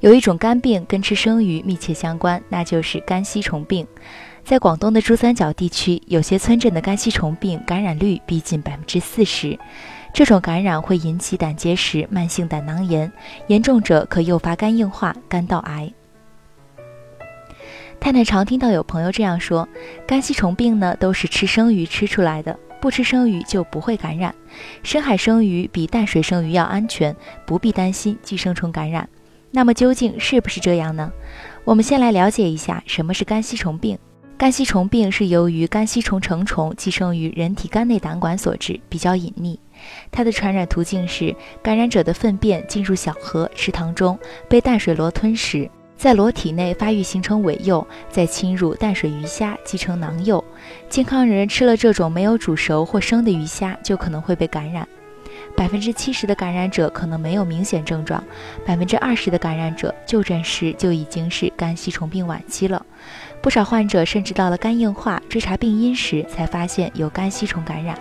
有一种肝病跟吃生鱼密切相关，那就是肝吸虫病。在广东的珠三角地区，有些村镇的肝吸虫病感染率逼近百分之四十。这种感染会引起胆结石、慢性胆囊炎，严重者可诱发肝硬化、肝道癌。太太常听到有朋友这样说：肝吸虫病呢，都是吃生鱼吃出来的，不吃生鱼就不会感染。深海生鱼比淡水生鱼要安全，不必担心寄生虫感染。那么究竟是不是这样呢？我们先来了解一下什么是肝吸虫病。肝吸虫病是由于肝吸虫成虫寄生于人体肝内胆管所致，比较隐匿。它的传染途径是感染者的粪便进入小河、池塘中，被淡水螺吞食，在螺体内发育形成尾幼，再侵入淡水鱼虾继承囊幼。健康人吃了这种没有煮熟或生的鱼虾，就可能会被感染。百分之七十的感染者可能没有明显症状，百分之二十的感染者就诊时就已经是肝吸虫病晚期了。不少患者甚至到了肝硬化，追查病因时才发现有肝吸虫感染。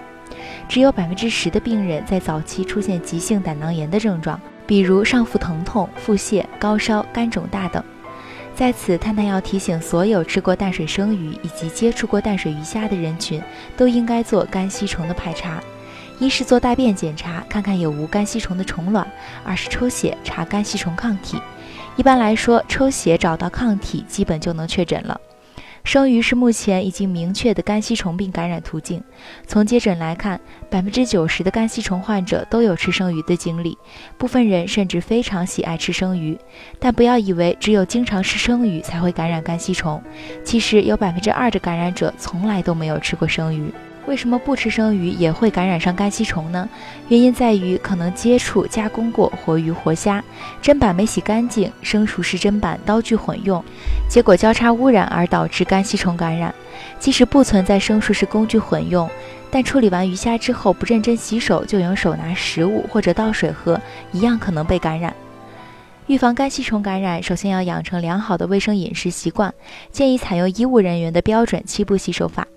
只有百分之十的病人在早期出现急性胆囊炎的症状，比如上腹疼痛、腹泻、高烧、肝肿大等。在此，探探要提醒所有吃过淡水生鱼以及接触过淡水鱼虾的人群，都应该做肝吸虫的排查。一是做大便检查，看看有无肝吸虫的虫卵；二是抽血查肝吸虫抗体。一般来说，抽血找到抗体，基本就能确诊了。生鱼是目前已经明确的肝吸虫病感染途径。从接诊来看，百分之九十的肝吸虫患者都有吃生鱼的经历，部分人甚至非常喜爱吃生鱼。但不要以为只有经常吃生鱼才会感染肝吸虫，其实有百分之二的感染者从来都没有吃过生鱼。为什么不吃生鱼也会感染上肝吸虫呢？原因在于可能接触加工过活鱼活虾，砧板没洗干净，生熟食砧板刀具混用，结果交叉污染而导致肝吸虫感染。即使不存在生熟食工具混用，但处理完鱼虾之后不认真洗手就用手拿食物或者倒水喝，一样可能被感染。预防肝吸虫感染，首先要养成良好的卫生饮食习惯，建议采用医务人员的标准七步洗手法。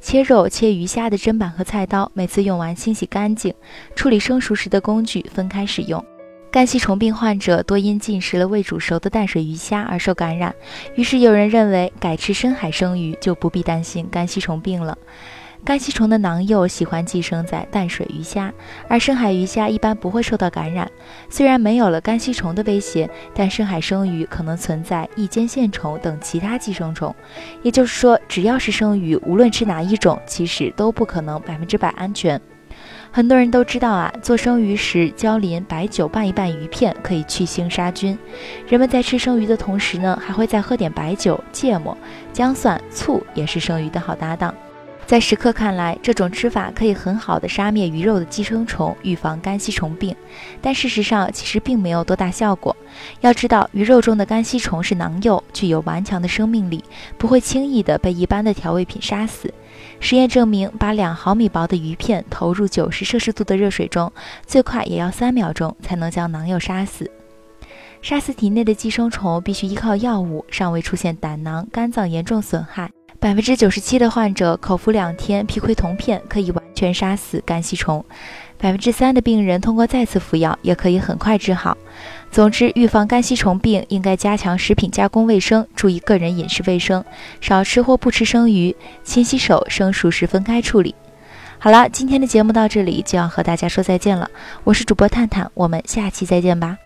切肉、切鱼虾的砧板和菜刀，每次用完清洗干净；处理生熟食的工具分开使用。肝吸虫病患者多因进食了未煮熟的淡水鱼虾而受感染，于是有人认为改吃深海生鱼就不必担心肝吸虫病了。肝吸虫的囊幼喜欢寄生在淡水鱼虾，而深海鱼虾一般不会受到感染。虽然没有了肝吸虫的威胁，但深海生鱼可能存在异尖线虫等其他寄生虫。也就是说，只要是生鱼，无论吃哪一种，其实都不可能百分之百安全。很多人都知道啊，做生鱼时椒淋白酒拌一拌鱼片，可以去腥杀菌。人们在吃生鱼的同时呢，还会再喝点白酒、芥末、姜蒜、醋，也是生鱼的好搭档。在食客看来，这种吃法可以很好的杀灭鱼肉的寄生虫，预防肝吸虫病。但事实上，其实并没有多大效果。要知道，鱼肉中的肝吸虫是囊幼，具有顽强的生命力，不会轻易的被一般的调味品杀死。实验证明，把两毫米薄的鱼片投入九十摄氏度的热水中，最快也要三秒钟才能将囊幼杀死。杀死体内的寄生虫必须依靠药物，尚未出现胆囊、肝脏严重损害。百分之九十七的患者口服两天皮葵酮片可以完全杀死肝吸虫，百分之三的病人通过再次服药也可以很快治好。总之，预防肝吸虫病应该加强食品加工卫生，注意个人饮食卫生，少吃或不吃生鱼，勤洗手，生熟食分开处理。好了，今天的节目到这里就要和大家说再见了，我是主播探探，我们下期再见吧。